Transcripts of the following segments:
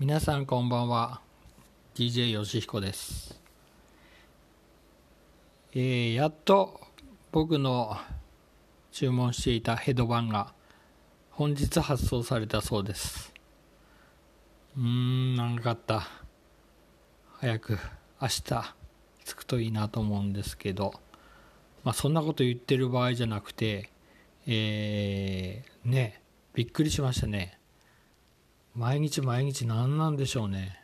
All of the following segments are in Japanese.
皆さんこんばんは。DJ よしひこです。えー、やっと僕の注文していたヘドバンが本日発送されたそうです。うーん長かった。早く明日着くといいなと思うんですけど。まあそんなこと言ってる場合じゃなくてえー、ねびっくりしましたね。毎日毎日何なんでしょうね。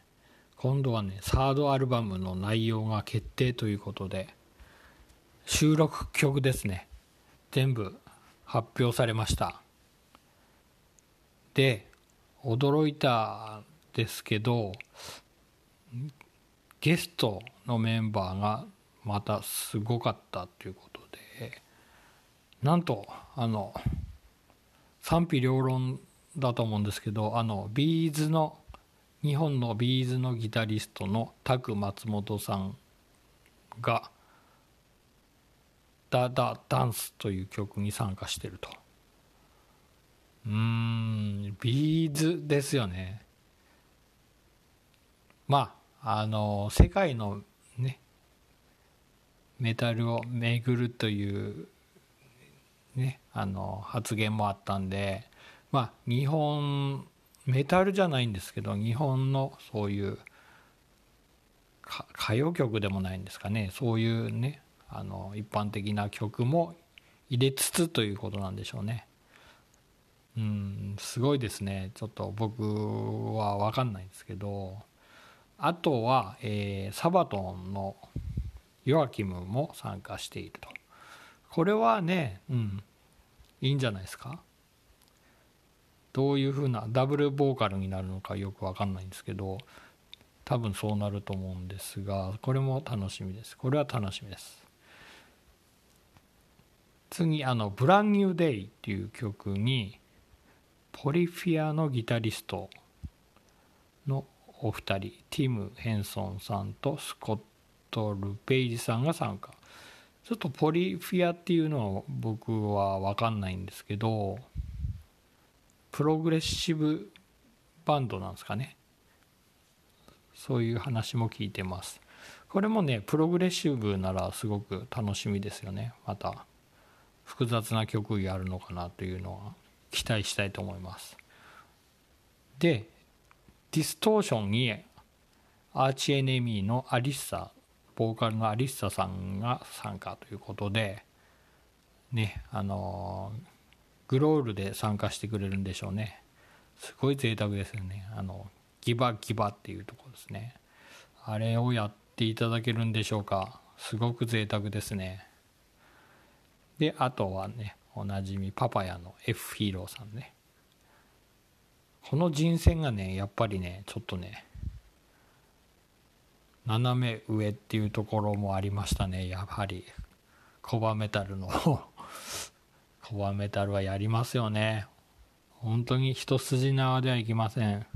今度はねサードアルバムの内容が決定ということで収録曲ですね。全部発表されました。で驚いたですけどゲストのメンバーがまたすごかったということでなんとあの賛否両論だと思うんですけどあの B'z の日本の B'z のギタリストの Tak 松本さんが「DA DA DANCE」という曲に参加してると。うーん B'z ですよね。まああの世界のねメタルを巡るというね、あの発言もあったんで、まあ、日本メタルじゃないんですけど日本のそういう歌謡曲でもないんですかねそういうねあの一般的な曲も入れつつということなんでしょうね。うんすごいですねちょっと僕は分かんないんですけどあとは、えー、サバトンのヨアキムも参加していると。これはね、うん、いいんじゃないですか。どういうふうなダブルボーカルになるのかよくわかんないんですけど、多分そうなると思うんですが、これも楽しみです。これは楽しみです。次、あの、ブランニューデイっていう曲に、ポリフィアのギタリストのお二人、ティム・ヘンソンさんとスコット・ルペイジさんが参加。ちょっとポリフィアっていうのは僕は分かんないんですけどプログレッシブバンドなんですかね。そういう話も聞いてます。これもねプログレッシブならすごく楽しみですよね。また複雑な曲やるのかなというのは期待したいと思います。でディストーションにアーチエネミーのアリッサボーカルのアリッサさんが参加ということでねあのグロールで参加してくれるんでしょうね。すごい贅沢ですよね。あのギバギバっていうとこですね。あれをやっていただけるんでしょうか。すごく贅沢ですね。であとはねおなじみパパヤの F ヒーローさんね。この人選がねやっぱりねちょっとね斜め上っていうところもありましたね。やはりコバメタルのコバメタルはやりますよね。本当に一筋縄ではいきません。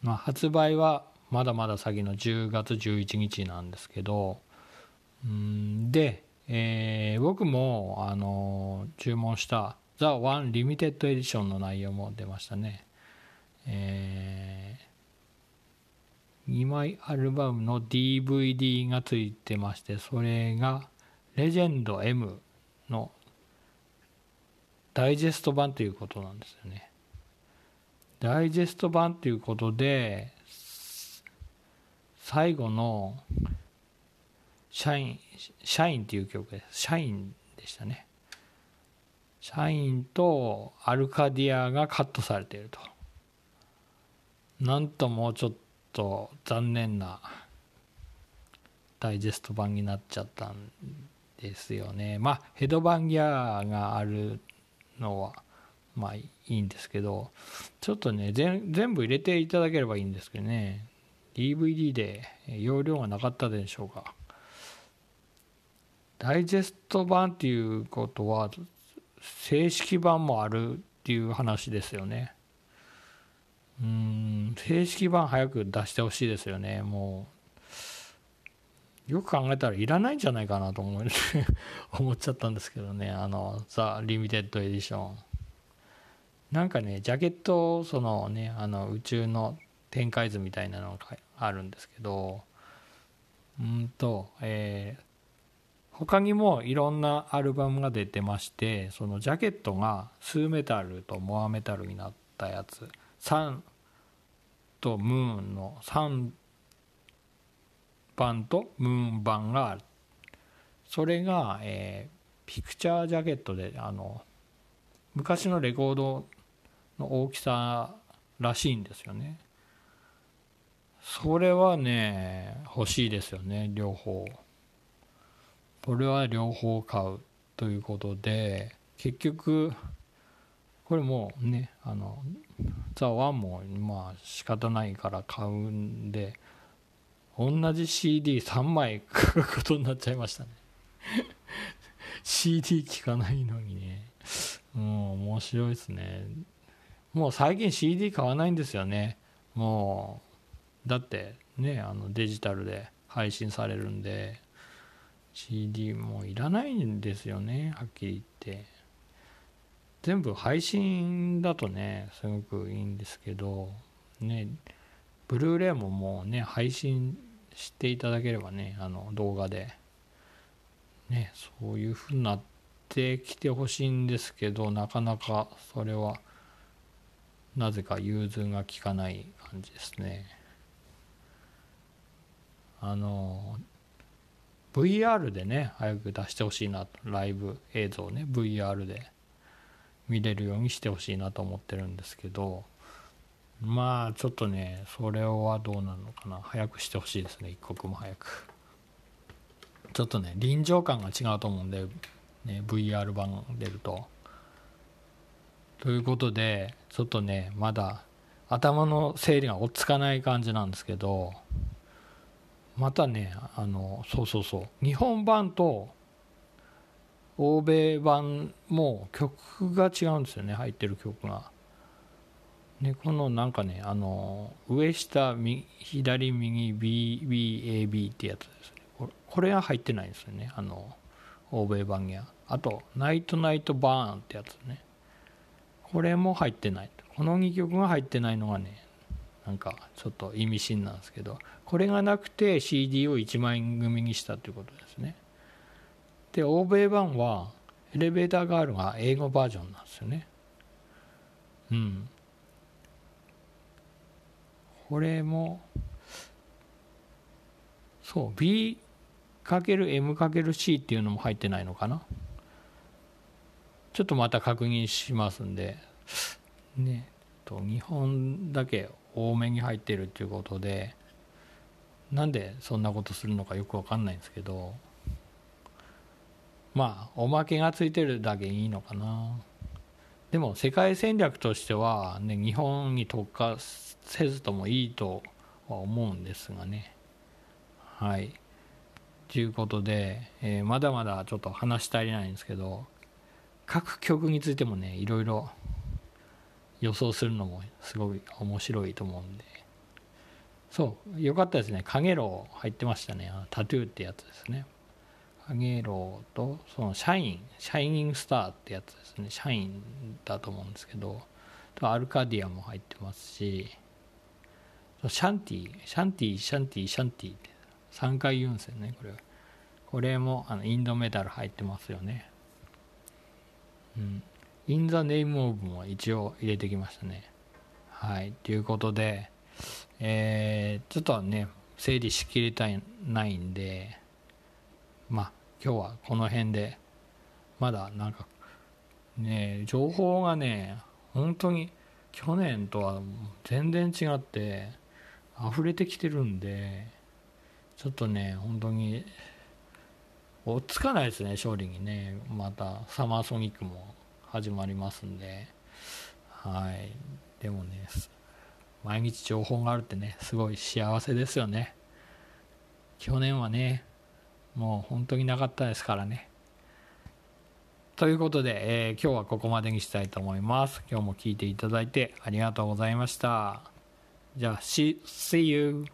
まあ発売はまだまだ先の10月11日なんですけど。うんで、えー、僕もあの注文した「THE ONE Limited Edition」の内容も出ましたね。えー2枚アルバムの DVD がついてましてそれがレジェンド M のダイジェスト版ということなんですよねダイジェスト版ということで最後のシャイン、シャインっていう曲です。シャインでしたね。シャインとアルカディアがカットされていると。なんともうちょっと残念なダイジェスト版になっちゃったんですよねまあヘドバンギャがあるのはまあいいんですけどちょっとね全部入れていただければいいんですけどね。DVD で容量がなかったでしょうかダイジェスト版っていうことは正式版もあるっていう話ですよね。うん正式版早く出してほしいですよね。もうよく考えたらいらないんじゃないかなと思 思っちゃったんですけどね。あのザ・リミテッドエディションなんかねジャケットそのねあの宇宙の展開図みたいなのがあるんですけどうんとえー、他にもいろんなアルバムが出てましてそのジャケットがスーメタルとモアメタルになったやつ。サンとムーンの3版とムーン版がある。それが、えー、ピクチャージャケットであの昔のレコードの大きさらしいんですよね。それはね欲しいですよね両方。これは両方買うということで結局これもうねあのザ・ワンもまあ仕方ないから買うんで同じ CD3 枚買うことになっちゃいましたね。CD 聴かないのにね。もう面白いですね。もう最近 CD 買わないんですよね。もうだってねあのデジタルで配信されるんで CD もういらないんですよねはっきり言って。全部配信だとねすごくいいんですけどねブルーレイももうね配信していただければねあの動画でねそういう風になってきてほしいんですけどなかなかそれはなぜか融通が利かない感じですね。あの VR でね早く出してほしいなライブ映像ね VR で見れるようにしてほしいなと思ってるんですけどまあちょっとねそれはどうなのかな。早くしてほしいですね一刻も早く。ちょっとね臨場感が違うと思うんで、ね、VR 版出ると。ということでちょっとねまだ頭の整理が追っつかない感じなんですけどまたねあのそうそうそう。日本版と欧米版も曲が違うんですよね入ってる曲が。ね、このなんかねあの上下右左右 BBAB ってやつですね。これが入ってないんですよね。あの欧米版には。あとナイトナイトバーンってやつね。これも入ってない。この2曲が入ってないのがねなんかちょっと意味深なんですけどこれがなくて CD を1枚組にしたということですね。で欧米版はエレベーターガールが英語バージョンなんですよね。うん。これもそう B×M×C っていうのも入ってないのかな。ちょっとまた確認しますんで。ねと2本だけ多めに入ってるっていうことでなんでそんなことするのかよく分かんないんですけど。まあおまけがついてるだけいいのかな。でも世界戦略としては、ね、日本に特化せずともいいとは思うんですがね。はい。ということで、えー、まだまだちょっと話し足りないんですけど各曲についてもねいろいろ予想するのもすごい面白いと思うんで。そうよかったですね「かげろう」入ってましたね。タトゥーってやつですね。かげろうとその Shine Shining Star ってやつですね。 Shine だと思うんですけどと Arkadia も入ってますし Shanti Shanti Shanti シャンティって3回言うんですよねこれこれもあのインドメタル入ってますよね。うん。In the name of も一応入れてきましたね。はい。ということでえー、ちょっとね整理しきれたいないんでまあ今日はこの辺でまだなんかね情報がね本当に去年とは全然違って溢れてきてるんでちょっとね本当に追っつかないですね勝利にね。またサマーソニックも始まりますんで。はい。でもね毎日情報があるってねすごい幸せですよね。去年はねもう本当になかったですからね。ということで、えー、今日はここまでにしたいと思います。今日も聞いていただいてありがとうございました。じゃあ see, see you